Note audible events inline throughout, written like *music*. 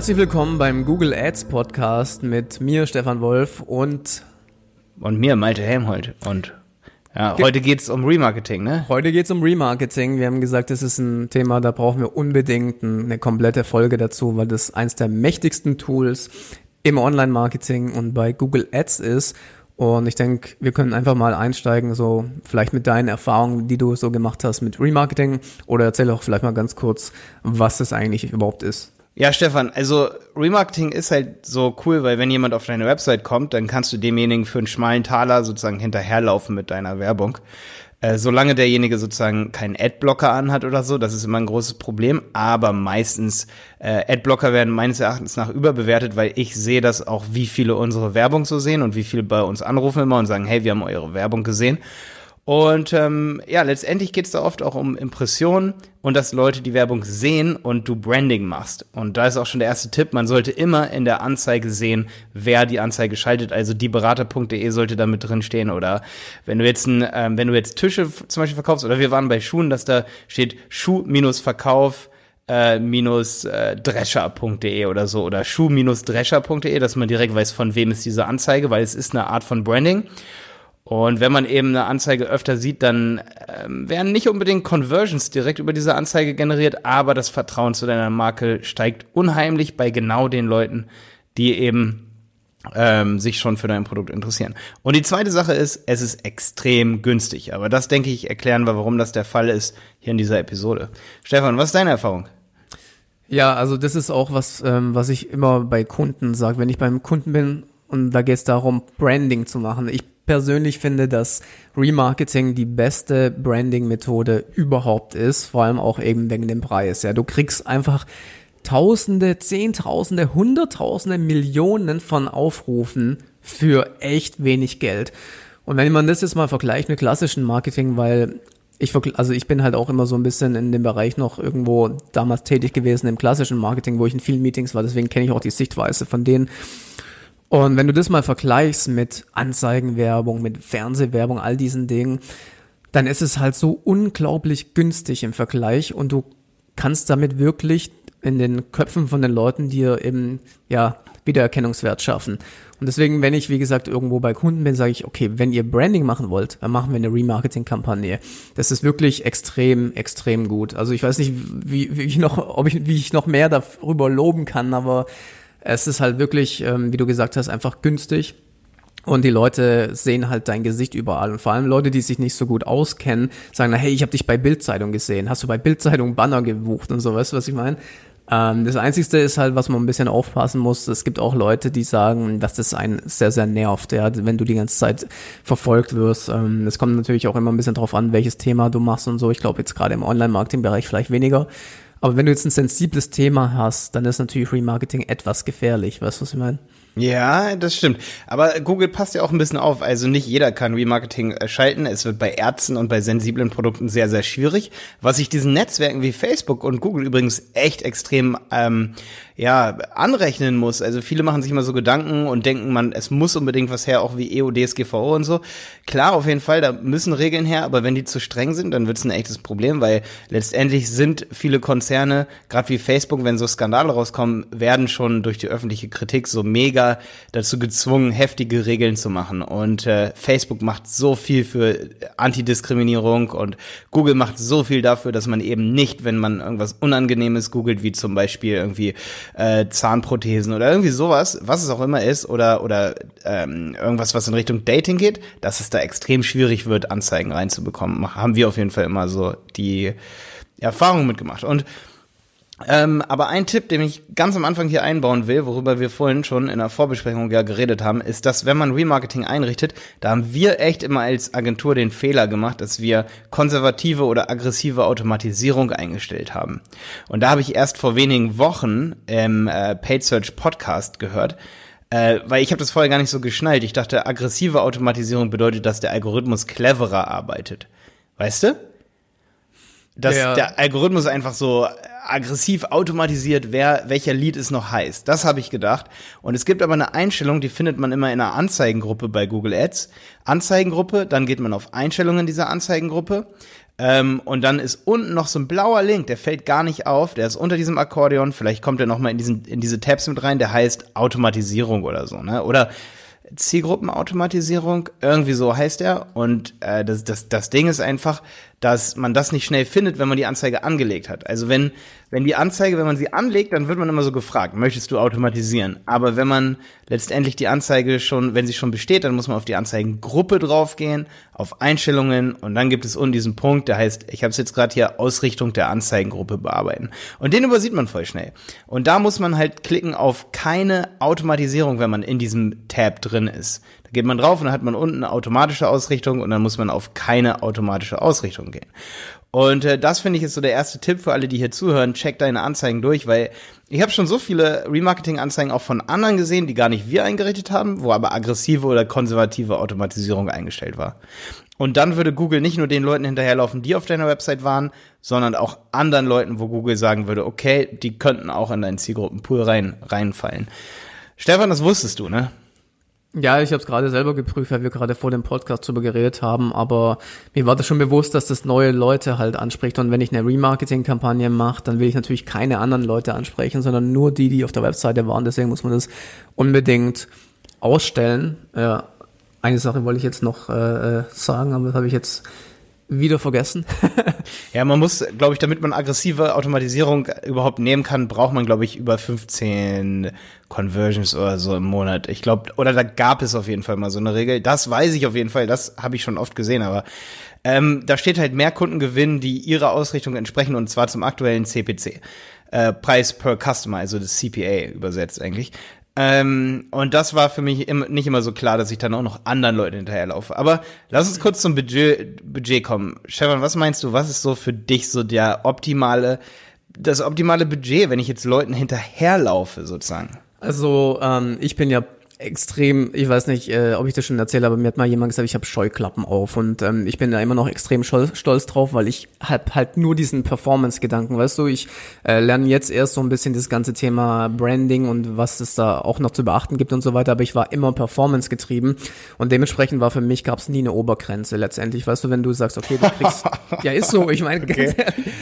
Herzlich willkommen beim Google Ads Podcast mit mir, Stefan Wolf und und mir, Malte Helmholt. Und ja, heute geht's um Remarketing, ne? Heute geht's um Remarketing. Wir haben gesagt, das ist ein Thema, da brauchen wir unbedingt eine komplette Folge dazu, weil das eins der mächtigsten Tools im Online-Marketing und bei Google Ads ist. Und ich denke, wir können einfach mal einsteigen, so vielleicht mit deinen Erfahrungen, die du so gemacht hast mit Remarketing oder erzähl auch vielleicht mal ganz kurz, was es eigentlich überhaupt ist. Ja, Stefan, also Remarketing ist halt so cool, weil wenn jemand auf deine Website kommt, dann kannst du demjenigen für einen schmalen Taler sozusagen hinterherlaufen mit deiner Werbung. Äh, solange derjenige sozusagen keinen Adblocker anhat oder so, das ist immer ein großes Problem. Aber meistens äh, Adblocker werden meines Erachtens nach überbewertet, weil ich sehe das auch, wie viele unsere Werbung so sehen und wie viele bei uns anrufen immer und sagen, hey, wir haben eure Werbung gesehen. Und ähm, ja, letztendlich geht es da oft auch um Impressionen und dass Leute die Werbung sehen und du Branding machst. Und da ist auch schon der erste Tipp, man sollte immer in der Anzeige sehen, wer die Anzeige schaltet. Also dieberater.de sollte da mit drin stehen. Oder wenn du jetzt ein, ähm, wenn du jetzt Tische zum Beispiel verkaufst, oder wir waren bei Schuhen, dass da steht Schuh-Verkauf äh, minus äh, drescher.de oder so oder schuh-drescher.de, dass man direkt weiß, von wem ist diese Anzeige, weil es ist eine Art von Branding. Und wenn man eben eine Anzeige öfter sieht, dann ähm, werden nicht unbedingt Conversions direkt über diese Anzeige generiert, aber das Vertrauen zu deiner Marke steigt unheimlich bei genau den Leuten, die eben ähm, sich schon für dein Produkt interessieren. Und die zweite Sache ist, es ist extrem günstig. Aber das, denke ich, erklären wir, warum das der Fall ist, hier in dieser Episode. Stefan, was ist deine Erfahrung? Ja, also das ist auch was, ähm, was ich immer bei Kunden sage. Wenn ich beim Kunden bin und da geht es darum, Branding zu machen. Ich persönlich finde, dass Remarketing die beste Branding-Methode überhaupt ist, vor allem auch eben wegen dem Preis. Ja, du kriegst einfach Tausende, Zehntausende, Hunderttausende, Millionen von Aufrufen für echt wenig Geld. Und wenn man das jetzt mal vergleicht mit klassischen Marketing, weil ich, also ich bin halt auch immer so ein bisschen in dem Bereich noch irgendwo damals tätig gewesen im klassischen Marketing, wo ich in vielen Meetings war, deswegen kenne ich auch die Sichtweise von denen. Und wenn du das mal vergleichst mit Anzeigenwerbung, mit Fernsehwerbung, all diesen Dingen, dann ist es halt so unglaublich günstig im Vergleich und du kannst damit wirklich in den Köpfen von den Leuten dir eben, ja, Wiedererkennungswert schaffen. Und deswegen, wenn ich, wie gesagt, irgendwo bei Kunden bin, sage ich, okay, wenn ihr Branding machen wollt, dann machen wir eine Remarketing-Kampagne. Das ist wirklich extrem, extrem gut. Also ich weiß nicht, wie, wie ich noch, ob ich, wie ich noch mehr darüber loben kann, aber es ist halt wirklich, ähm, wie du gesagt hast, einfach günstig. Und die Leute sehen halt dein Gesicht überall. Und vor allem Leute, die sich nicht so gut auskennen, sagen, na, hey, ich habe dich bei Bildzeitung gesehen. Hast du bei Bildzeitung Banner gebucht und so, weißt du, was ich meine? Ähm, das Einzige ist halt, was man ein bisschen aufpassen muss, es gibt auch Leute, die sagen, dass das einen sehr, sehr nervt, ja, wenn du die ganze Zeit verfolgt wirst. Ähm, es kommt natürlich auch immer ein bisschen drauf an, welches Thema du machst und so. Ich glaube jetzt gerade im Online-Marketing-Bereich vielleicht weniger. Aber wenn du jetzt ein sensibles Thema hast, dann ist natürlich Remarketing etwas gefährlich. Weißt du, was ich meine? Ja, das stimmt. Aber Google passt ja auch ein bisschen auf. Also nicht jeder kann Remarketing schalten. Es wird bei Ärzten und bei sensiblen Produkten sehr, sehr schwierig. Was ich diesen Netzwerken wie Facebook und Google übrigens echt extrem ähm, ja, anrechnen muss. Also viele machen sich immer so Gedanken und denken, man, es muss unbedingt was her, auch wie EU, DSGVO und so. Klar, auf jeden Fall, da müssen Regeln her, aber wenn die zu streng sind, dann wird es ein echtes Problem, weil letztendlich sind viele Konzerne, gerade wie Facebook, wenn so Skandale rauskommen, werden schon durch die öffentliche Kritik so mega dazu gezwungen, heftige Regeln zu machen. Und äh, Facebook macht so viel für Antidiskriminierung und Google macht so viel dafür, dass man eben nicht, wenn man irgendwas Unangenehmes googelt, wie zum Beispiel irgendwie äh, Zahnprothesen oder irgendwie sowas, was es auch immer ist, oder, oder ähm, irgendwas, was in Richtung Dating geht, dass es da extrem schwierig wird, Anzeigen reinzubekommen. Haben wir auf jeden Fall immer so die Erfahrung mitgemacht. Und ähm, aber ein Tipp, den ich ganz am Anfang hier einbauen will, worüber wir vorhin schon in der Vorbesprechung ja geredet haben, ist, dass wenn man Remarketing einrichtet, da haben wir echt immer als Agentur den Fehler gemacht, dass wir konservative oder aggressive Automatisierung eingestellt haben. Und da habe ich erst vor wenigen Wochen im äh, Paid Search Podcast gehört, äh, weil ich habe das vorher gar nicht so geschnallt. Ich dachte, aggressive Automatisierung bedeutet, dass der Algorithmus cleverer arbeitet. Weißt du? Dass ja. der Algorithmus einfach so aggressiv automatisiert, wer welcher Lied es noch heißt. Das habe ich gedacht. Und es gibt aber eine Einstellung, die findet man immer in einer Anzeigengruppe bei Google Ads. Anzeigengruppe, dann geht man auf Einstellungen dieser Anzeigengruppe. Ähm, und dann ist unten noch so ein blauer Link, der fällt gar nicht auf, der ist unter diesem Akkordeon, vielleicht kommt er nochmal in, in diese Tabs mit rein, der heißt Automatisierung oder so, ne? Oder Zielgruppenautomatisierung, irgendwie so heißt er. Und äh, das, das, das Ding ist einfach, dass man das nicht schnell findet, wenn man die Anzeige angelegt hat. Also wenn, wenn die Anzeige, wenn man sie anlegt, dann wird man immer so gefragt, möchtest du automatisieren? Aber wenn man letztendlich die Anzeige schon, wenn sie schon besteht, dann muss man auf die Anzeigengruppe draufgehen, auf Einstellungen und dann gibt es unten diesen Punkt, der heißt, ich habe es jetzt gerade hier, Ausrichtung der Anzeigengruppe bearbeiten. Und den übersieht man voll schnell. Und da muss man halt klicken auf keine Automatisierung, wenn man in diesem Tab drin ist. Da geht man drauf und dann hat man unten eine automatische Ausrichtung und dann muss man auf keine automatische Ausrichtung gehen. Und äh, das finde ich ist so der erste Tipp für alle, die hier zuhören. Check deine Anzeigen durch, weil ich habe schon so viele Remarketing-Anzeigen auch von anderen gesehen, die gar nicht wir eingerichtet haben, wo aber aggressive oder konservative Automatisierung eingestellt war. Und dann würde Google nicht nur den Leuten hinterherlaufen, die auf deiner Website waren, sondern auch anderen Leuten, wo Google sagen würde, okay, die könnten auch in deinen Zielgruppenpool rein, reinfallen. Stefan, das wusstest du, ne? Ja, ich habe es gerade selber geprüft, weil wir gerade vor dem Podcast darüber geredet haben, aber mir war das schon bewusst, dass das neue Leute halt anspricht und wenn ich eine Remarketing-Kampagne mache, dann will ich natürlich keine anderen Leute ansprechen, sondern nur die, die auf der Webseite waren. Deswegen muss man das unbedingt ausstellen. Ja, eine Sache wollte ich jetzt noch äh, äh sagen, aber das habe ich jetzt wieder vergessen. *laughs* ja, man muss, glaube ich, damit man aggressive Automatisierung überhaupt nehmen kann, braucht man, glaube ich, über 15 Conversions oder so im Monat. Ich glaube, oder da gab es auf jeden Fall mal so eine Regel. Das weiß ich auf jeden Fall, das habe ich schon oft gesehen, aber ähm, da steht halt mehr Kunden gewinnen, die ihrer Ausrichtung entsprechen und zwar zum aktuellen CPC. Äh, Preis per Customer, also das CPA übersetzt eigentlich. Ähm, und das war für mich im, nicht immer so klar, dass ich dann auch noch anderen Leuten hinterherlaufe. Aber lass uns kurz zum Budget, Budget kommen. Stefan, was meinst du, was ist so für dich so der optimale, das optimale Budget, wenn ich jetzt Leuten hinterherlaufe, sozusagen? Also, ähm, ich bin ja extrem, ich weiß nicht, äh, ob ich das schon erzähle, aber mir hat mal jemand gesagt, ich habe Scheuklappen auf und ähm, ich bin da immer noch extrem stolz, drauf, weil ich hab halt nur diesen Performance-Gedanken, weißt du, ich äh, lerne jetzt erst so ein bisschen das ganze Thema Branding und was es da auch noch zu beachten gibt und so weiter, aber ich war immer Performance getrieben und dementsprechend war für mich, gab es nie eine Obergrenze letztendlich, weißt du, wenn du sagst, okay, du kriegst, *laughs* ja ist so, ich meine, okay.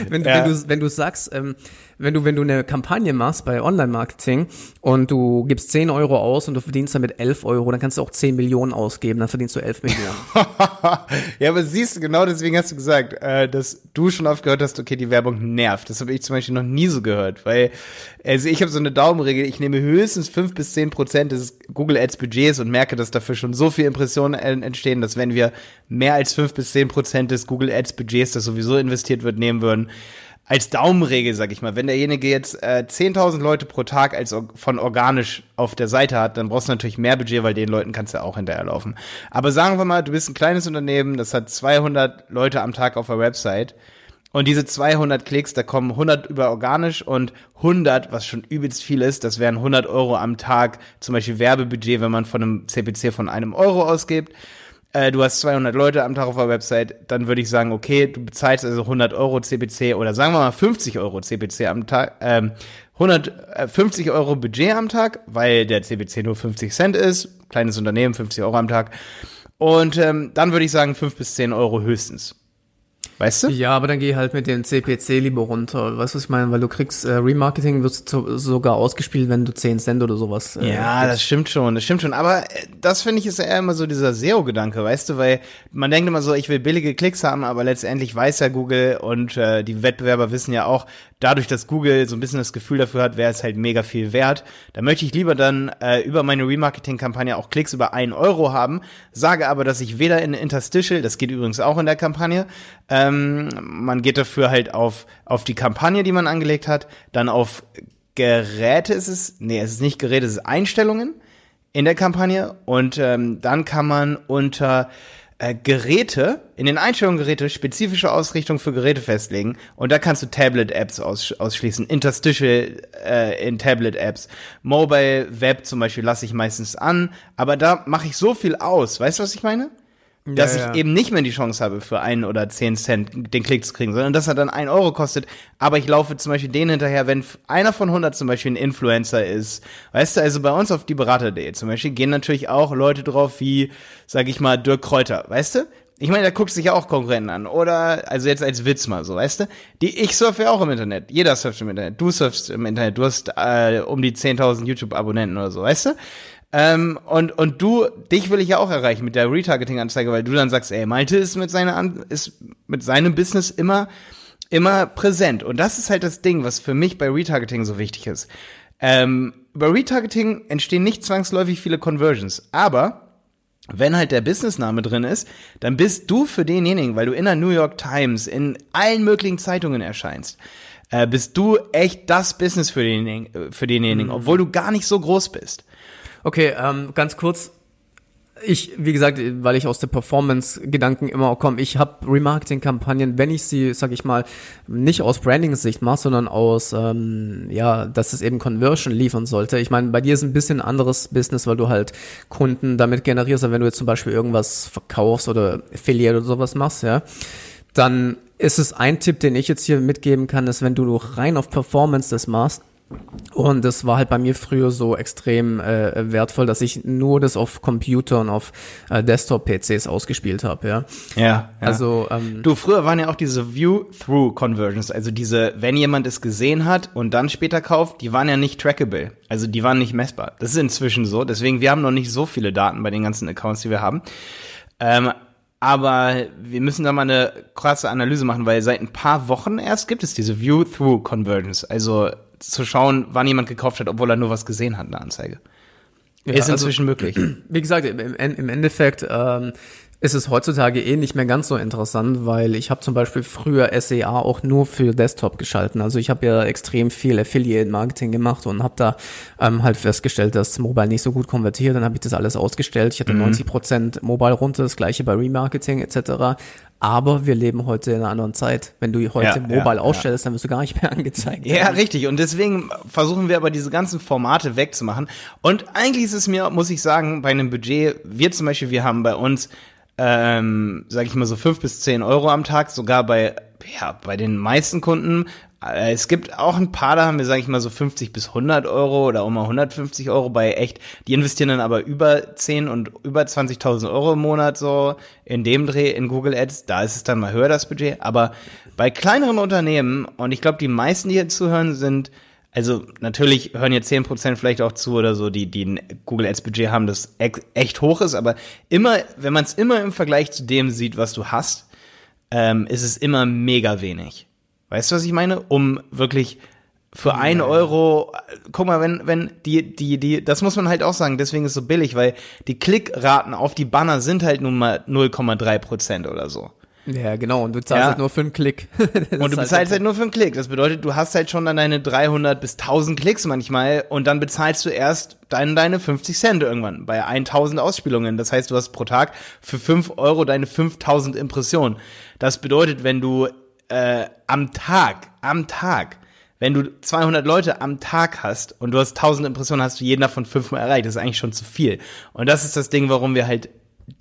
wenn, ja. wenn, du, wenn du sagst, ähm, wenn du, wenn du eine Kampagne machst bei Online-Marketing und du gibst 10 Euro aus und du verdienst damit 11 Euro, dann kannst du auch 10 Millionen ausgeben, dann verdienst du 11 Millionen. *laughs* ja, aber siehst du, genau deswegen hast du gesagt, äh, dass du schon oft gehört hast, okay, die Werbung nervt. Das habe ich zum Beispiel noch nie so gehört, weil also ich habe so eine Daumenregel, ich nehme höchstens 5 bis 10 Prozent des Google Ads Budgets und merke, dass dafür schon so viele Impressionen entstehen, dass wenn wir mehr als 5 bis 10 Prozent des Google Ads Budgets, das sowieso investiert wird, nehmen würden, als Daumenregel, sag ich mal, wenn derjenige jetzt äh, 10.000 Leute pro Tag als von organisch auf der Seite hat, dann brauchst du natürlich mehr Budget, weil den Leuten kannst du auch hinterherlaufen. Aber sagen wir mal, du bist ein kleines Unternehmen, das hat 200 Leute am Tag auf der Website. Und diese 200 Klicks, da kommen 100 über organisch und 100, was schon übelst viel ist, das wären 100 Euro am Tag, zum Beispiel Werbebudget, wenn man von einem CPC von einem Euro ausgibt äh, du hast 200 Leute am Tag auf der Website, dann würde ich sagen, okay, du bezahlst also 100 Euro CPC oder sagen wir mal 50 Euro CPC am Tag, ähm, 150 äh, Euro Budget am Tag, weil der CPC nur 50 Cent ist, kleines Unternehmen, 50 Euro am Tag. Und ähm, dann würde ich sagen 5 bis 10 Euro höchstens. Weißt du? Ja, aber dann geh halt mit dem CPC lieber runter. Weißt du, was ich meine? Weil du kriegst äh, Remarketing wird sogar ausgespielt, wenn du 10 Cent oder sowas. Äh, ja, gibst. das stimmt schon, das stimmt schon. Aber äh, das finde ich ist eher immer so dieser SEO-Gedanke, weißt du, weil man denkt immer so, ich will billige Klicks haben, aber letztendlich weiß ja Google und äh, die Wettbewerber wissen ja auch, dadurch, dass Google so ein bisschen das Gefühl dafür hat, wäre es halt mega viel wert. Da möchte ich lieber dann äh, über meine Remarketing-Kampagne auch Klicks über einen Euro haben, sage aber, dass ich weder in Interstitial, das geht übrigens auch in der Kampagne, ähm, man geht dafür halt auf, auf die Kampagne, die man angelegt hat, dann auf Geräte ist es, nee, es ist nicht Geräte, es ist Einstellungen in der Kampagne und ähm, dann kann man unter äh, Geräte, in den Einstellungen Geräte, spezifische Ausrichtung für Geräte festlegen. Und da kannst du Tablet-Apps aus, ausschließen, Interstitial äh, in Tablet-Apps. Mobile Web zum Beispiel lasse ich meistens an, aber da mache ich so viel aus. Weißt du, was ich meine? Dass Ja, ja. ich eben nicht mehr die Chance habe, für ein oder zehn Cent den Klick zu kriegen, sondern dass er dann ein Euro kostet. Aber ich laufe zum Beispiel denen hinterher, wenn einer von 100 zum Beispiel ein Influencer ist. Weißt du, also bei uns auf die Berater.de zum Beispiel gehen natürlich auch Leute drauf wie, sag ich mal, Dirk Kräuter, weißt du? Ich meine, da guckst du sich ja auch Konkurrenten an. Oder, also jetzt als Witz mal so, weißt du? Die, ich surfe ja auch im Internet. Jeder surft im Internet. Du surfst im Internet. Du hast äh, um die 10.000 YouTube-Abonnenten oder so, weißt du? Ähm, und, und du, dich will ich ja auch erreichen mit der Retargeting-Anzeige, weil du dann sagst, ey, Malte ist mit seiner, An ist mit seinem Business immer, immer präsent. Und das ist halt das Ding, was für mich bei Retargeting so wichtig ist. Ähm, über Retargeting entstehen nicht zwangsläufig viele Conversions, aber wenn halt der Businessname drin ist, dann bist du für denjenigen, weil du in der New York Times, in allen möglichen Zeitungen erscheinst, äh, bist du echt das Business für denjenigen, für denjenigen obwohl du gar nicht so groß bist. Okay, ähm, ganz kurz. Ich, wie gesagt, weil ich aus der Performance-Gedanken immer komme, ich habe Remarketing-Kampagnen, wenn ich sie, sag ich mal, nicht aus Branding-Sicht mache, sondern aus, ähm, ja, dass es eben Conversion liefern sollte. Ich meine, bei dir ist ein bisschen anderes Business, weil du halt Kunden damit generierst, aber wenn du jetzt zum Beispiel irgendwas verkaufst oder Affiliate oder sowas machst, ja, dann ist es ein Tipp, den ich jetzt hier mitgeben kann, ist, wenn du rein auf Performance das machst, und das war halt bei mir früher so extrem äh, wertvoll, dass ich nur das auf Computer und auf äh, Desktop-PCs ausgespielt habe, ja. Ja, Also, ähm, Du, früher waren ja auch diese View-Through-Conversions, also diese, wenn jemand es gesehen hat und dann später kauft, die waren ja nicht trackable. Also die waren nicht messbar. Das ist inzwischen so. Deswegen, wir haben noch nicht so viele Daten bei den ganzen Accounts, die wir haben. Ähm, aber wir müssen da mal eine krasse Analyse machen, weil seit ein paar Wochen erst gibt es diese View-Through-Conversions. Also zu schauen, wann jemand gekauft hat, obwohl er nur was gesehen hat in der Anzeige. ja, ist also, inzwischen möglich. *clears throat* wie gesagt, im, im Endeffekt ähm, ist es heutzutage eh nicht mehr ganz so interessant, weil ich habe zum Beispiel früher SEA auch nur für Desktop geschalten. Also ich habe ja extrem viel Affiliate-Marketing gemacht und habe da ähm, halt festgestellt, dass Mobile nicht so gut konvertiert. Dann habe ich das alles ausgestellt. Ich hatte 90 Prozent Mobile runter, das gleiche bei Remarketing etc. Aber wir leben heute in einer anderen Zeit. Wenn du heute Ja, Mobile ja, ausstellst, dann wirst du gar nicht mehr *laughs* angezeigt. Ja, richtig. Und deswegen versuchen wir aber diese ganzen Formate wegzumachen. Und eigentlich ist es mir, muss ich sagen, bei einem Budget, wir zum Beispiel, wir haben bei uns, ähm, sag ich mal so fünf bis zehn Euro am Tag, sogar bei, ja, bei den meisten Kunden. Äh, Es gibt auch ein paar, da haben wir, sag ich mal, so 50 bis 100 Euro oder auch mal 150 Euro bei echt. Die investieren dann aber über 10 und über 20.000 Euro im Monat so in dem Dreh in Google Ads. Da ist es dann mal höher, das Budget. Aber bei kleineren Unternehmen, und ich glaube, die meisten, die hier zuhören, sind also natürlich hören jetzt 10% vielleicht auch zu oder so, die, die ein Google Ads Budget haben, das ex- echt hoch ist, aber immer, wenn man es immer im Vergleich zu dem sieht, was du hast, ähm, ist es immer mega wenig. Weißt du, was ich meine? Um wirklich für ein Euro, äh, guck mal, wenn, wenn die, die, die, das muss man halt auch sagen, deswegen ist es so billig, weil die Klickraten auf die Banner sind halt nun mal 0,3 Prozent oder so. Ja, genau. Und du zahlst Ja. halt nur für einen Klick. *laughs* Und du halt bezahlst der halt nur für einen Klick. Das bedeutet, du hast halt schon dann deine 300 bis 1000 Klicks manchmal und dann bezahlst du erst deine, deine 50 Cent irgendwann bei 1000 Ausspielungen. Das heißt, du hast pro Tag für 5 Euro deine 5000 Impressionen. Das bedeutet, wenn du äh, am Tag, am Tag, wenn du 200 Leute am Tag hast und du hast 1000 Impressionen, hast du jeden davon fünfmal erreicht. Das ist eigentlich schon zu viel. Und das ist das Ding, warum wir halt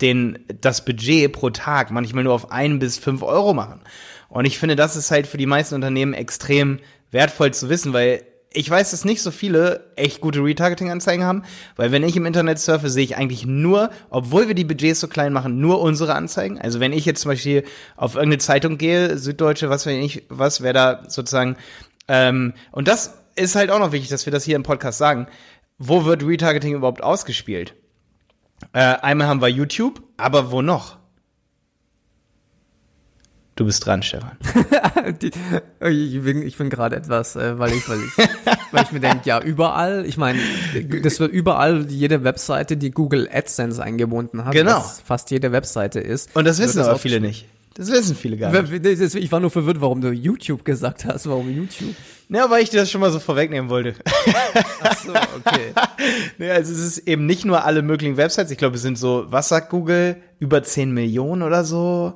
den, das Budget pro Tag manchmal nur auf ein bis fünf Euro machen. Und ich finde, das ist halt für die meisten Unternehmen extrem wertvoll zu wissen, weil ich weiß, dass nicht so viele echt gute Retargeting-Anzeigen haben, weil wenn ich im Internet surfe, sehe ich eigentlich nur, obwohl wir die Budgets so klein machen, nur unsere Anzeigen. Also wenn ich jetzt zum Beispiel auf irgendeine Zeitung gehe, Süddeutsche, was weiß ich, was wäre da sozusagen, ähm, und das ist halt auch noch wichtig, dass wir das hier im Podcast sagen. Wo wird Retargeting überhaupt ausgespielt? Äh, einmal haben wir YouTube, aber wo noch? Du bist dran, Stefan. *laughs* Die, ich bin, bin gerade etwas, äh, weil ich, weil ich, weil ich mir denke, ja, überall, ich meine, das wird überall jede Webseite, die Google AdSense eingebunden hat, Genau. was fast jede Webseite ist. Und das wissen aber auch viele nicht. Das wissen viele gar nicht. Ich war nur verwirrt, warum du YouTube gesagt hast. Warum YouTube? Ja, weil ich dir das schon mal so vorwegnehmen wollte. Ach so, okay. *laughs* Ja, also es ist eben nicht nur alle möglichen Websites. Ich glaube, es sind so, was sagt Google? Über 10 Millionen oder so?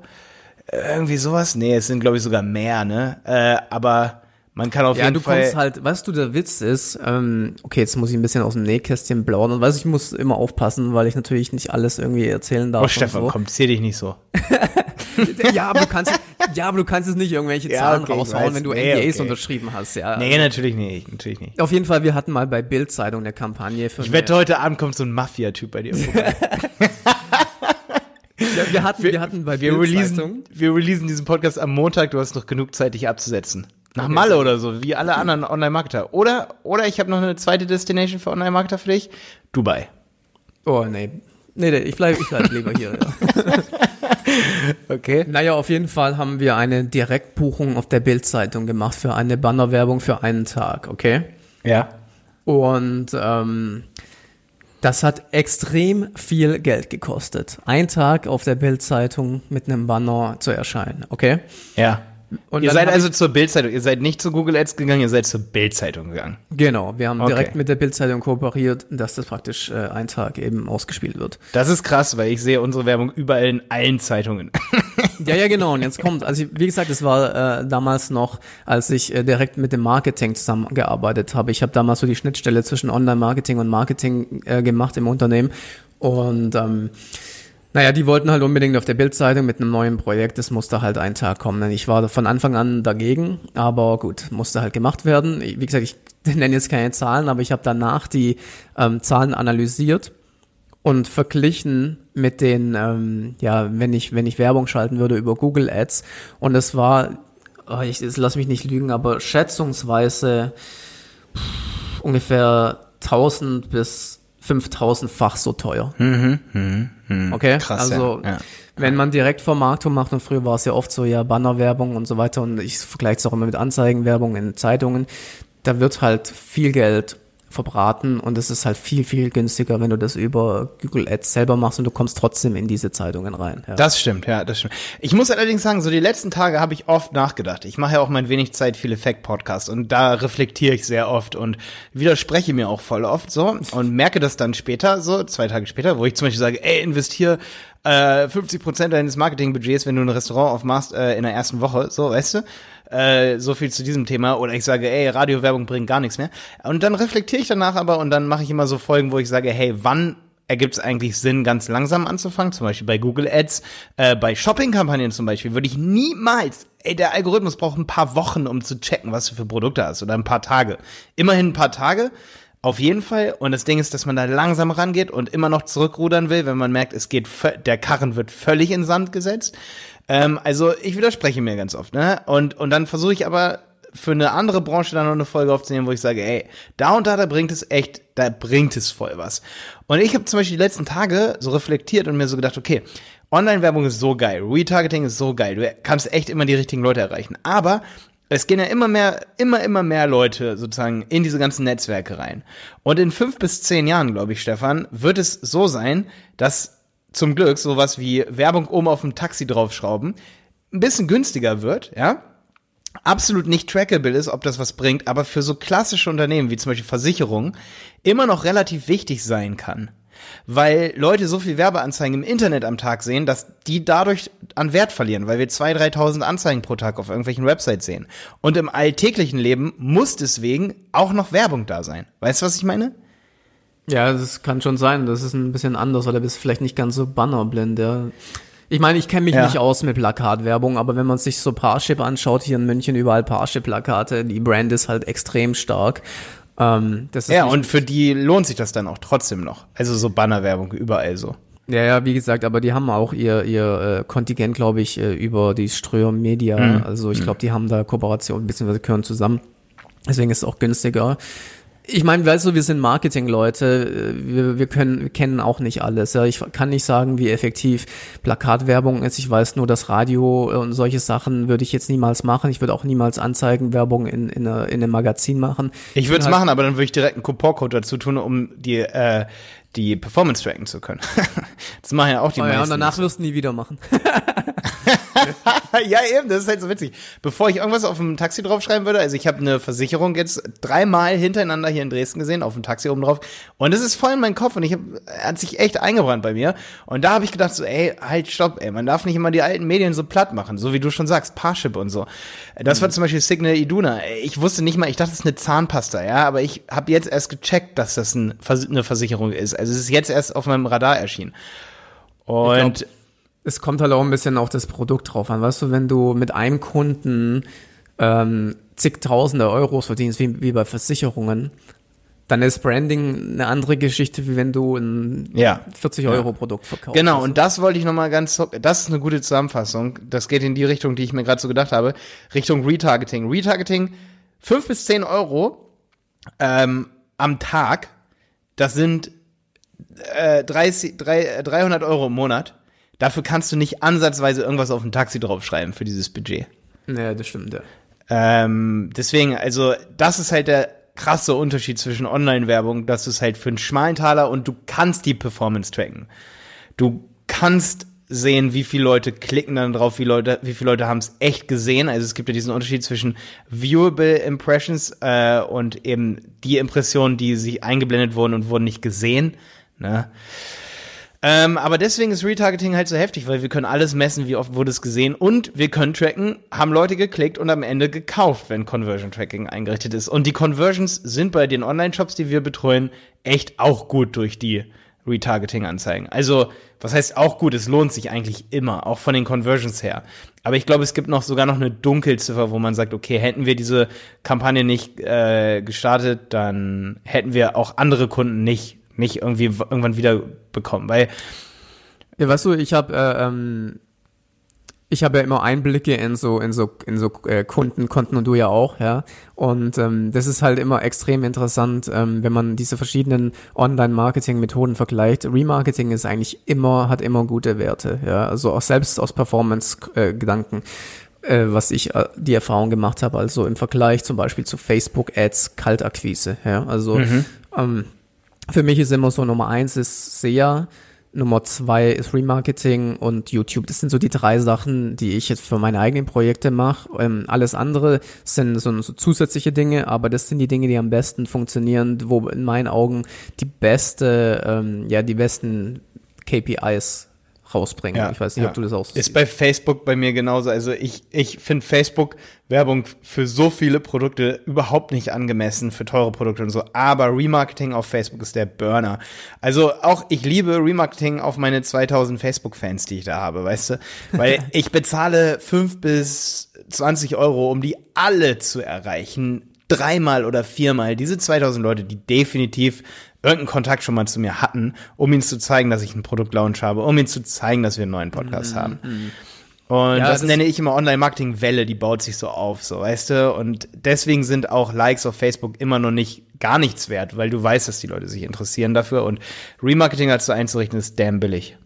Irgendwie sowas? Nee, es sind, glaube ich, sogar mehr, ne? Äh, aber Man kann auf Ja, jeden du Fall. kommst halt, weißt du, der Witz ist, ähm, okay, jetzt muss ich ein bisschen aus dem Nähkästchen blauen und weiß ich muss immer aufpassen, weil ich natürlich nicht alles irgendwie erzählen darf. oh, Stefan, so. komm, zieh dich nicht so. *laughs* *laughs* Ja, aber du kannst, ja, aber du kannst jetzt nicht irgendwelche Ja, Zahlen okay, ich raushauen, weiß. wenn du Nee, NDAs okay. unterschrieben hast, ja. Nee, natürlich nicht, natürlich nicht. Auf jeden Fall, wir hatten mal bei Bild-Zeitung eine Kampagne für Ich wette, heute Abend kommt so ein Mafia-Typ bei dir vorbei. *laughs* wir, wir hatten, wir hatten bei Wir Bild-Zeitung, releasen, wir releasen diesen Podcast am Montag, du hast noch genug Zeit, dich abzusetzen. Nach Malle oder so, wie alle anderen Online-Marketer. Oder, oder ich habe noch eine zweite Destination für Online-Marketer für dich. Dubai. oh, nee. Nee, nee, ich bleib, ich bleib lieber hier, ja. *laughs* *laughs* Okay. Naja, auf jeden Fall haben wir eine Direktbuchung auf der Bild-Zeitung gemacht für eine Bannerwerbung für einen Tag, okay? Ja. Und ähm, das hat extrem viel Geld gekostet. Ein Tag auf der Bild-Zeitung mit einem Banner zu erscheinen, okay? Ja. Und ihr seid also zur Bildzeitung. Ihr seid nicht zu Google Ads gegangen, ihr seid zur Bildzeitung gegangen. Genau, wir haben Okay. direkt mit der Bild-Zeitung kooperiert, dass das praktisch äh, ein Tag eben ausgespielt wird. Das ist krass, weil ich sehe unsere Werbung überall in allen Zeitungen. *laughs* Ja, ja, genau. Und jetzt kommt, also wie gesagt, es war äh, damals noch, als ich äh, direkt mit dem Marketing zusammengearbeitet habe. Ich habe damals so die Schnittstelle zwischen Online-Marketing und Marketing äh, gemacht im Unternehmen. Und ähm, naja, die wollten halt unbedingt auf der Bildzeitung mit einem neuen Projekt. Es musste halt ein Tag kommen. Ich war von Anfang an dagegen, aber gut, musste halt gemacht werden. Wie gesagt, ich *laughs* nenne jetzt keine Zahlen, aber ich habe danach die ähm, Zahlen analysiert und verglichen mit den, ähm, ja, wenn ich, wenn ich Werbung schalten würde über Google Ads. Und es war, oh, ich lass mich nicht lügen, aber schätzungsweise pff, ungefähr 1000 bis 5000-fach so teuer. Okay, Krass, ja. also Ja. wenn man Direktvermarktung macht und früher war es ja oft so, ja, Bannerwerbung und so weiter und ich vergleiche es auch immer mit Anzeigenwerbung in Zeitungen, da wird halt viel Geld verbraten und es ist halt viel, viel günstiger, wenn du das über Google Ads selber machst und du kommst trotzdem in diese Zeitungen rein. Ja. Das stimmt, ja, das stimmt. Ich muss allerdings sagen, so die letzten Tage habe ich oft nachgedacht. Ich mache ja auch mein wenig Zeit viel Effekt Podcast und da reflektiere ich sehr oft und widerspreche mir auch voll oft so und merke das dann später, so zwei Tage später, wo ich zum Beispiel sage, ey, investier äh, 50 Prozent deines Marketingbudgets, wenn du ein Restaurant aufmachst äh, in der ersten Woche, so, weißt du? Äh, so viel zu diesem Thema. Oder ich sage, ey, Radiowerbung bringt gar nichts mehr. Und dann reflektiere ich danach aber und dann mache ich immer so Folgen, wo ich sage, hey, wann ergibt es eigentlich Sinn, ganz langsam anzufangen, zum Beispiel bei Google Ads, äh, bei Shopping-Kampagnen zum Beispiel, würde ich niemals, ey, der Algorithmus braucht ein paar Wochen, um zu checken, was du für Produkte hast, oder ein paar Tage. Immerhin ein paar Tage, auf jeden Fall. Und das Ding ist, dass man da langsam rangeht und immer noch zurückrudern will, wenn man merkt, es geht, der Karren wird völlig in Sand gesetzt. Ähm, also ich widerspreche mir ganz oft, ne? Und, und dann versuche ich aber für eine andere Branche dann noch eine Folge aufzunehmen, wo ich sage, ey, da und da, da bringt es echt, da bringt es voll was. Und ich habe zum Beispiel die letzten Tage so reflektiert und mir so gedacht, okay, Online-Werbung ist so geil, Retargeting ist so geil, du kannst echt immer die richtigen Leute erreichen. Aber es gehen ja immer mehr, immer, immer mehr Leute sozusagen in diese ganzen Netzwerke rein. Und in fünf bis zehn Jahren, glaube ich, Stefan, wird es so sein, dass zum Glück sowas wie Werbung oben auf dem Taxi draufschrauben ein bisschen günstiger wird, ja, absolut nicht trackable ist, ob das was bringt, aber für so klassische Unternehmen wie zum Beispiel Versicherungen immer noch relativ wichtig sein kann. Weil Leute so viel Werbeanzeigen im Internet am Tag sehen, dass die dadurch an Wert verlieren, weil wir 2.000, 3.000 Anzeigen pro Tag auf irgendwelchen Websites sehen. Und im alltäglichen Leben muss deswegen auch noch Werbung da sein. Weißt du, was ich meine? Ja, das kann schon sein. Das ist ein bisschen anders oder bist vielleicht nicht ganz so bannerblind, ja. Ich meine, ich kenne mich Ja. nicht aus mit Plakatwerbung, aber wenn man sich so Parship anschaut, hier in München überall Parship-Plakate, die Brand ist halt extrem stark. Ähm, das ist Ja, und für die lohnt sich das dann auch trotzdem noch. Also so Bannerwerbung überall so. Ja, ja, wie gesagt, aber die haben auch ihr, ihr äh, Kontingent, glaube ich, äh, über die Ströer Media. Mhm. Also ich glaube, die haben da Kooperation, beziehungsweise gehören zusammen. Deswegen ist es auch günstiger. Ich meine, weißt du, wir sind Marketing-Leute, äh, wir, wir können, wir kennen auch nicht alles. Ja, ich kann nicht sagen, wie effektiv Plakatwerbung ist. Ich weiß nur, dass Radio und solche Sachen würde ich jetzt niemals machen. Ich würde auch niemals Anzeigenwerbung in, in, einer- in einem Magazin machen. Ich würde es halt- machen, aber dann würde ich direkt einen Couponcode dazu tun, um die, äh, die Performance tracken zu können. *laughs* das machen ja auch die Oh ja, meisten. und danach wirst du nie wieder machen. *laughs* *laughs* *laughs* ja, eben, das ist halt so witzig. Bevor ich irgendwas auf dem Taxi draufschreiben würde, also ich habe eine Versicherung jetzt dreimal hintereinander hier in Dresden gesehen, auf dem Taxi oben drauf. Und es ist voll in meinen Kopf und ich hab, hat sich echt eingebrannt bei mir. Und da habe ich gedacht so, ey, halt, stopp, ey, man darf nicht immer die alten Medien so platt machen, so wie du schon sagst, Parship und so. Das mhm. war zum Beispiel Signal Iduna. Ich wusste nicht mal, ich dachte, das ist eine Zahnpasta, ja, aber ich habe jetzt erst gecheckt, dass das ein, eine Versicherung ist. Also es ist jetzt erst auf meinem Radar erschienen. Und es kommt halt auch ein bisschen auf das Produkt drauf an. Weißt du, wenn du mit einem Kunden ähm, zigtausende Euros verdienst, wie, wie bei Versicherungen, dann ist Branding eine andere Geschichte, wie wenn du ein ja. 40 Euro ja. Produkt verkaufst. Genau, und das wollte ich nochmal ganz, das ist eine gute Zusammenfassung. Das geht in die Richtung, die ich mir gerade so gedacht habe, Richtung Retargeting. Retargeting, 5 bis 10 Euro ähm, am Tag, das sind äh, 30, 3, 300 Euro im Monat. Dafür kannst du nicht ansatzweise irgendwas auf ein Taxi draufschreiben für dieses Budget. Ja, das stimmt, ja. Ähm, deswegen, also, das ist halt der krasse Unterschied zwischen Online-Werbung, dass du es halt für einen schmalen Taler und du kannst die Performance tracken. Du kannst sehen, wie viele Leute klicken dann drauf, wie Leute, wie viele Leute haben es echt gesehen. Also es gibt ja diesen Unterschied zwischen viewable Impressions äh, und eben die Impressionen, die sich eingeblendet wurden und wurden nicht gesehen. Ne? Ähm, aber deswegen ist Retargeting halt so heftig, weil wir können alles messen, wie oft wurde es gesehen und wir können tracken, haben Leute geklickt und am Ende gekauft, wenn Conversion Tracking eingerichtet ist. Und die Conversions sind bei den Online-Shops, die wir betreuen, echt auch gut durch die Retargeting-Anzeigen. Also, was heißt auch gut? Es lohnt sich eigentlich immer, auch von den Conversions her. Aber ich glaube, es gibt noch sogar noch eine Dunkelziffer, wo man sagt, okay, hätten wir diese Kampagne nicht äh, gestartet, dann hätten wir auch andere Kunden nicht nicht irgendwie irgendwann wieder bekommen, weil ja, weißt du, ich habe äh, ähm, ich habe ja immer Einblicke in so in so in so äh, Kundenkonten und du ja auch, ja. Und ähm, das ist halt immer extrem interessant, ähm, wenn man diese verschiedenen Online-Marketing-Methoden vergleicht. Remarketing ist eigentlich immer hat immer gute Werte, ja. Also auch selbst aus Performance-Gedanken. Äh, was ich äh, die Erfahrung gemacht habe, also im Vergleich zum Beispiel zu Facebook-Ads, Kaltakquise, ja, also mhm. ähm, für mich ist immer so Nummer eins ist SEA, Nummer zwei ist Remarketing und YouTube. Das sind so die drei Sachen, die ich jetzt für meine eigenen Projekte mache. Ähm, alles andere sind so, so, zusätzliche Dinge, aber das sind die Dinge, die am besten funktionieren, wo in meinen Augen die beste, ähm, ja, die besten KPIs rausbringen. Ja, ich weiß nicht, ja. ob du das auch so Ist siehst. bei Facebook bei mir genauso. Also ich, ich finde Facebook Werbung für so viele Produkte überhaupt nicht angemessen, für teure Produkte und so. Aber Remarketing auf Facebook ist der Burner. Also auch ich liebe Remarketing auf meine 2000 Facebook-Fans, die ich da habe, weißt du? Weil *laughs* ich bezahle fünf bis 20 Euro, um die alle zu erreichen. Dreimal oder viermal. Diese 2000 Leute, die definitiv irgendeinen Kontakt schon mal zu mir hatten, um ihnen zu zeigen, dass ich einen Produktlaunch habe, um ihnen zu zeigen, dass wir einen neuen Podcast mhm. haben. Und ja, das, das nenne ich immer Online-Marketing-Welle, die baut sich so auf, so, weißt du? Und deswegen sind auch Likes auf Facebook immer noch nicht gar nichts wert, weil du weißt, dass die Leute sich interessieren dafür und Remarketing so einzurichten ist damn billig.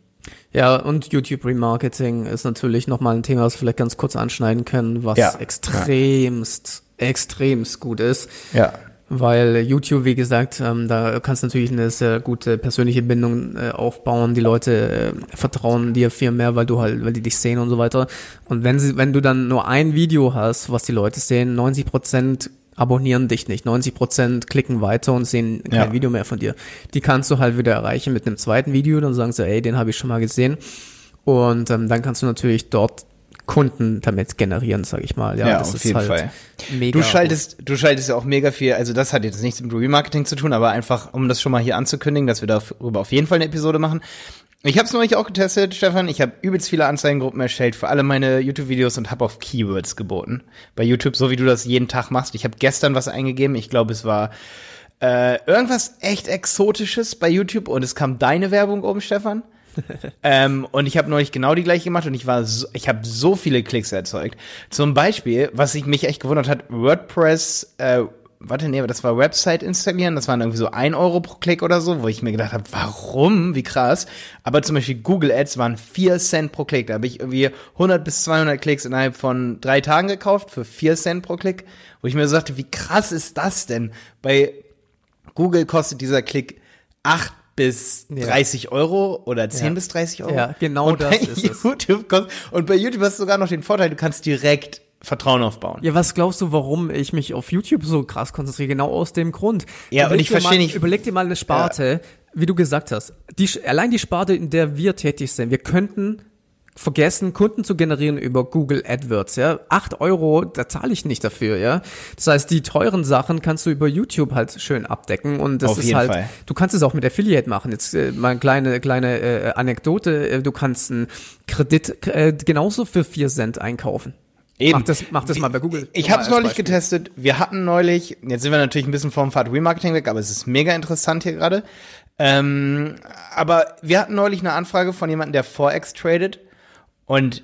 Ja, und YouTube Remarketing ist natürlich nochmal ein Thema, was wir vielleicht ganz kurz anschneiden können, was ja. extremst, ja. extremst gut ist. Ja. Weil YouTube, wie gesagt, ähm, da kannst du natürlich eine sehr gute persönliche Bindung äh, aufbauen. Die Leute äh, vertrauen dir viel mehr, weil du halt, weil die dich sehen und so weiter. Und wenn sie, wenn du dann nur ein Video hast, was die Leute sehen, 90 Prozent abonnieren dich nicht. 90 Prozent klicken weiter und sehen kein ja. Video mehr von dir. Die kannst du halt wieder erreichen mit einem zweiten Video, dann sagen sie, ey, den habe ich schon mal gesehen. Und ähm, dann kannst du natürlich dort Kunden damit generieren, sage ich mal. Ja, ja auf jeden halt Fall. du schaltest, du schaltest ja auch mega viel. Also das hat jetzt nichts mit Remarketing zu tun, aber einfach, um das schon mal hier anzukündigen, dass wir darüber auf jeden Fall eine Episode machen. Ich habe es neulich auch getestet, Stefan. Ich habe übelst viele Anzeigengruppen erstellt für alle meine YouTube-Videos und habe auf Keywords geboten. Bei YouTube, so wie du das jeden Tag machst. Ich habe gestern was eingegeben. Ich glaube, es war äh, irgendwas echt Exotisches bei YouTube und es kam deine Werbung oben, Stefan. Ähm, und ich habe neulich genau die gleiche gemacht und ich war, so, ich habe so viele Klicks erzeugt. Zum Beispiel, was ich mich echt gewundert hat, WordPress, äh, warte, nee, das war Website installieren, das waren irgendwie so ein Euro pro Klick oder so, wo ich mir gedacht habe, warum, wie krass. Aber zum Beispiel Google Ads waren vier Cent pro Klick. Da habe ich irgendwie 100 bis 200 Klicks innerhalb von drei Tagen gekauft für vier Cent pro Klick, wo ich mir so sagte, wie krass ist das denn? Bei Google kostet dieser Klick acht bis Ja. 30 Euro oder 10 Ja. bis 30 Euro. Ja, genau und das ist es. YouTube kost- Und bei YouTube hast du sogar noch den Vorteil, du kannst direkt Vertrauen aufbauen. Ja, was glaubst du, warum ich mich auf YouTube so krass konzentriere? Genau aus dem Grund. Ja, und Überleg ich dir verstehe nicht- Überleg dir mal eine Sparte, wie du gesagt hast. Die, allein die Sparte, in der wir tätig sind, wir könnten vergessen, Kunden zu generieren über Google AdWords, ja. Acht Euro, da zahle ich nicht dafür, ja. Das heißt, die teuren Sachen kannst du über YouTube halt schön abdecken und das Auf ist halt, Fall. du kannst es auch mit Affiliate machen. Jetzt äh, mal eine kleine, kleine äh, Anekdote, äh, du kannst einen Kredit äh, genauso für vier Cent einkaufen. Mach das, mach das mal bei Google. Ich habe es neulich Beispiel. getestet. Wir hatten neulich, jetzt sind wir natürlich ein bisschen vom Pfad Remarketing weg, aber es ist mega interessant hier gerade. Ähm, aber wir hatten neulich eine Anfrage von jemandem, der Forex tradet und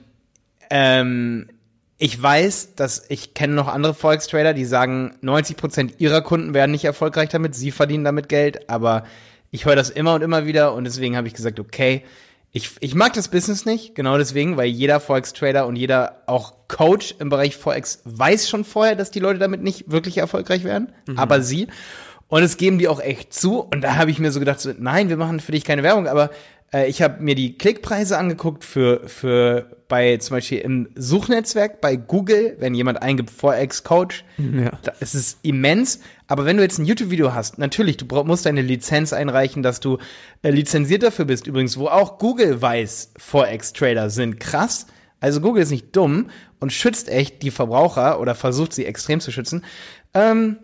ähm, ich weiß, dass ich kenne noch andere Forex-Trader, die sagen, 90% ihrer Kunden werden nicht erfolgreich damit, sie verdienen damit Geld, aber ich höre das immer und immer wieder und deswegen habe ich gesagt, okay, ich, ich mag das Business nicht, genau deswegen, weil jeder Forex-Trader und jeder auch Coach im Bereich Forex weiß schon vorher, dass die Leute damit nicht wirklich erfolgreich werden, aber sie. Und es geben die auch echt zu. Und da habe ich mir so gedacht, so, nein, wir machen für dich keine Werbung, aber äh, ich habe mir die Klickpreise angeguckt für, für bei zum Beispiel im Suchnetzwerk bei Google, wenn jemand eingibt Forex Coach, Ja. es ist immens. Aber wenn du jetzt ein YouTube-Video hast, natürlich, du brauch, musst deine Lizenz einreichen, dass du äh, lizenziert dafür bist. Übrigens, wo auch Google weiß, Forex-Trader sind krass. Also Google ist nicht dumm und schützt echt die Verbraucher oder versucht sie extrem zu schützen. Ähm,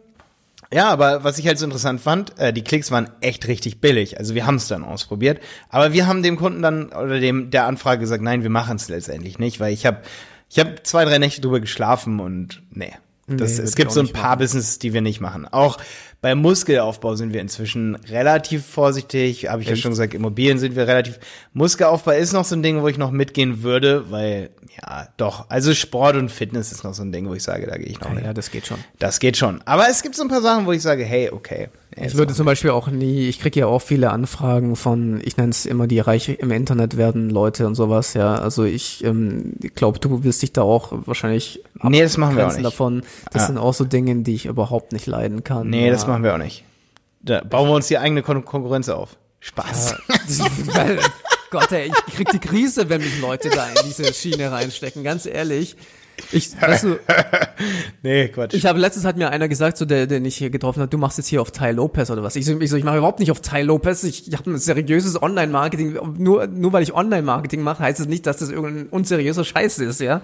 ja, aber was ich halt so interessant fand, äh, die Klicks waren echt richtig billig. Also wir haben es dann ausprobiert, aber wir haben dem Kunden dann oder dem der Anfrage gesagt, nein, wir machen es letztendlich nicht, weil ich habe ich habe zwei drei Nächte drüber geschlafen und nee. Das, Nee, es gibt so ein paar machen. Businesses, die wir nicht machen. Auch beim Muskelaufbau sind wir inzwischen relativ vorsichtig. Habe ich ja Echt? schon gesagt, Immobilien sind wir relativ. Muskelaufbau ist noch so ein Ding, wo ich noch mitgehen würde, weil ja, doch. Also Sport und Fitness ist noch so ein Ding, wo ich sage, da gehe ich noch Ja, mit. ja, das geht schon. Das geht schon. Aber es gibt so ein paar Sachen, wo ich sage, hey, okay. Ich würde zum Beispiel auch nie, ich kriege ja auch viele Anfragen von, ich nenne es immer die Reiche im Internet werden Leute und sowas, ja. Also ich ähm, glaube, du willst dich da auch wahrscheinlich Nee, das machen wir auch nicht. davon. Das Ja. sind auch so Dinge, die ich überhaupt nicht leiden kann. Nee, ja. das machen wir auch nicht. Da bauen wir uns die eigene Kon Konkurrenz auf. Spaß. Gott, ey, ich krieg die Krise, wenn mich Leute da in diese Schiene reinstecken, ganz ehrlich. Ich, weißt du, *laughs* nee, Quatsch. ich habe letztens hat mir einer gesagt, so der, der mich hier getroffen hat, du machst jetzt hier auf Ty Lopez oder was. Ich so, ich, so, ich mache überhaupt nicht auf Ty Lopez. Ich, ich habe ein seriöses Online-Marketing. Nur, nur weil ich Online-Marketing mache, heißt es nicht, dass das irgendein unseriöser Scheiß ist, ja.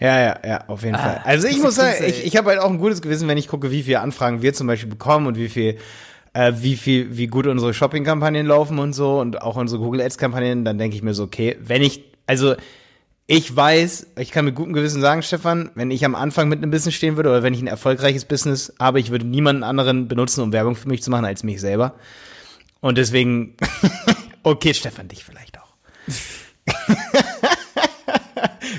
ja, ja, ja, auf jeden Fall. Also ich das muss sagen, ich, ich habe halt auch ein gutes Gewissen, wenn ich gucke, wie viele Anfragen wir zum Beispiel bekommen und wie viel, äh, wie viel, wie gut unsere Shopping-Kampagnen laufen und so und auch unsere Google Ads-Kampagnen, dann denke ich mir so, okay, wenn ich, also ich weiß, ich kann mit gutem Gewissen sagen, Stefan, wenn ich am Anfang mit einem Business stehen würde oder wenn ich ein erfolgreiches Business habe, ich würde niemanden anderen benutzen, um Werbung für mich zu machen, als mich selber. Und deswegen, *laughs* okay, Stefan, dich vielleicht auch. *laughs*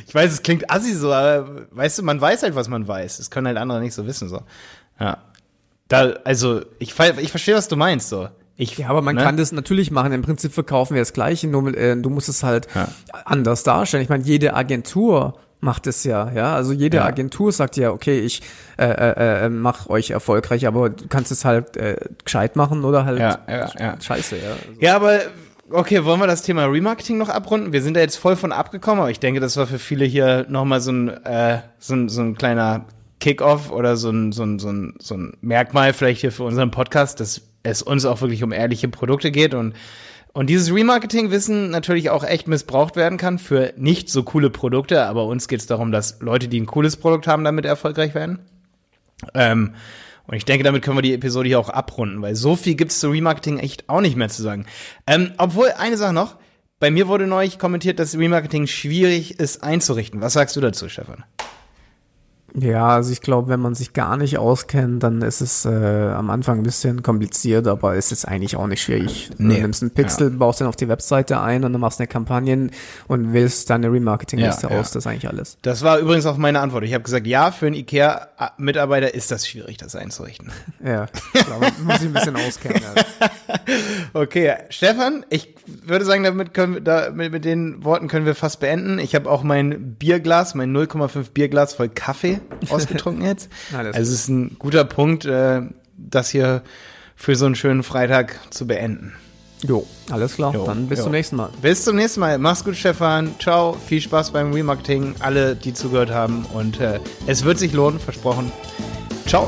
ich weiß, es klingt assi so, aber weißt du, man weiß halt, was man weiß. Das können halt andere nicht so wissen, so. Ja. Da, also, ich, ich verstehe, was du meinst, so. Ich, Ja, aber man ne? kann das natürlich machen. Im Prinzip verkaufen wir das Gleiche, nur äh, du musst es halt Ja. anders darstellen. Ich meine, jede Agentur macht es ja, ja. Also jede Ja. Agentur sagt ja, okay, ich äh, äh, äh, mach euch erfolgreich, aber du kannst es halt äh, gescheit machen oder halt Ja, ja, ja. scheiße, ja. Also, Ja, aber okay, wollen wir das Thema Remarketing noch abrunden? Wir sind da jetzt voll von abgekommen, aber ich denke, das war für viele hier nochmal so ein, äh, so ein, so ein kleiner Kick-off oder so ein, so, ein, so, ein, so ein Merkmal vielleicht hier für unseren Podcast, dass es uns auch wirklich um ehrliche Produkte geht und und dieses Remarketing-Wissen natürlich auch echt missbraucht werden kann für nicht so coole Produkte, aber uns geht es darum, dass Leute, die ein cooles Produkt haben, damit erfolgreich werden. Ähm, und ich denke, damit können wir die Episode hier auch abrunden, weil so viel gibt's zu Remarketing echt auch nicht mehr zu sagen. Ähm, obwohl, eine Sache noch. Bei mir wurde neulich kommentiert, dass Remarketing schwierig ist einzurichten. Was sagst du dazu, Stefan? Ja, also ich glaube, wenn man sich gar nicht auskennt, dann ist es äh, am Anfang ein bisschen kompliziert, aber es ist eigentlich auch nicht schwierig. Nee. Du nimmst einen Pixel, baust den auf die Webseite ein und dann machst eine Kampagne und wählst deine Remarketing-Liste Ja, ja. aus. Das ist eigentlich alles. Das war übrigens auch meine Antwort. Ich habe gesagt, ja, für einen IKEA-Mitarbeiter ist das schwierig, das einzurichten. *laughs* Ja, ich glaube, muss ich ein bisschen auskennen. Ja. *laughs* Okay, Stefan, ich würde sagen, damit können wir, da, mit, mit den Worten können wir fast beenden. Ich habe auch mein Bierglas, mein 0,5 Bierglas voll Kaffee *laughs* ausgetrunken jetzt. Alles also es ist ein guter Punkt, äh, das hier für so einen schönen Freitag zu beenden. Jo, alles klar. Jo, Dann bis jo. zum nächsten Mal. Bis zum nächsten Mal. Mach's gut, Stefan. Ciao. Viel Spaß beim Remarketing. Alle, die zugehört haben. Und äh, es wird sich lohnen, versprochen. Ciao.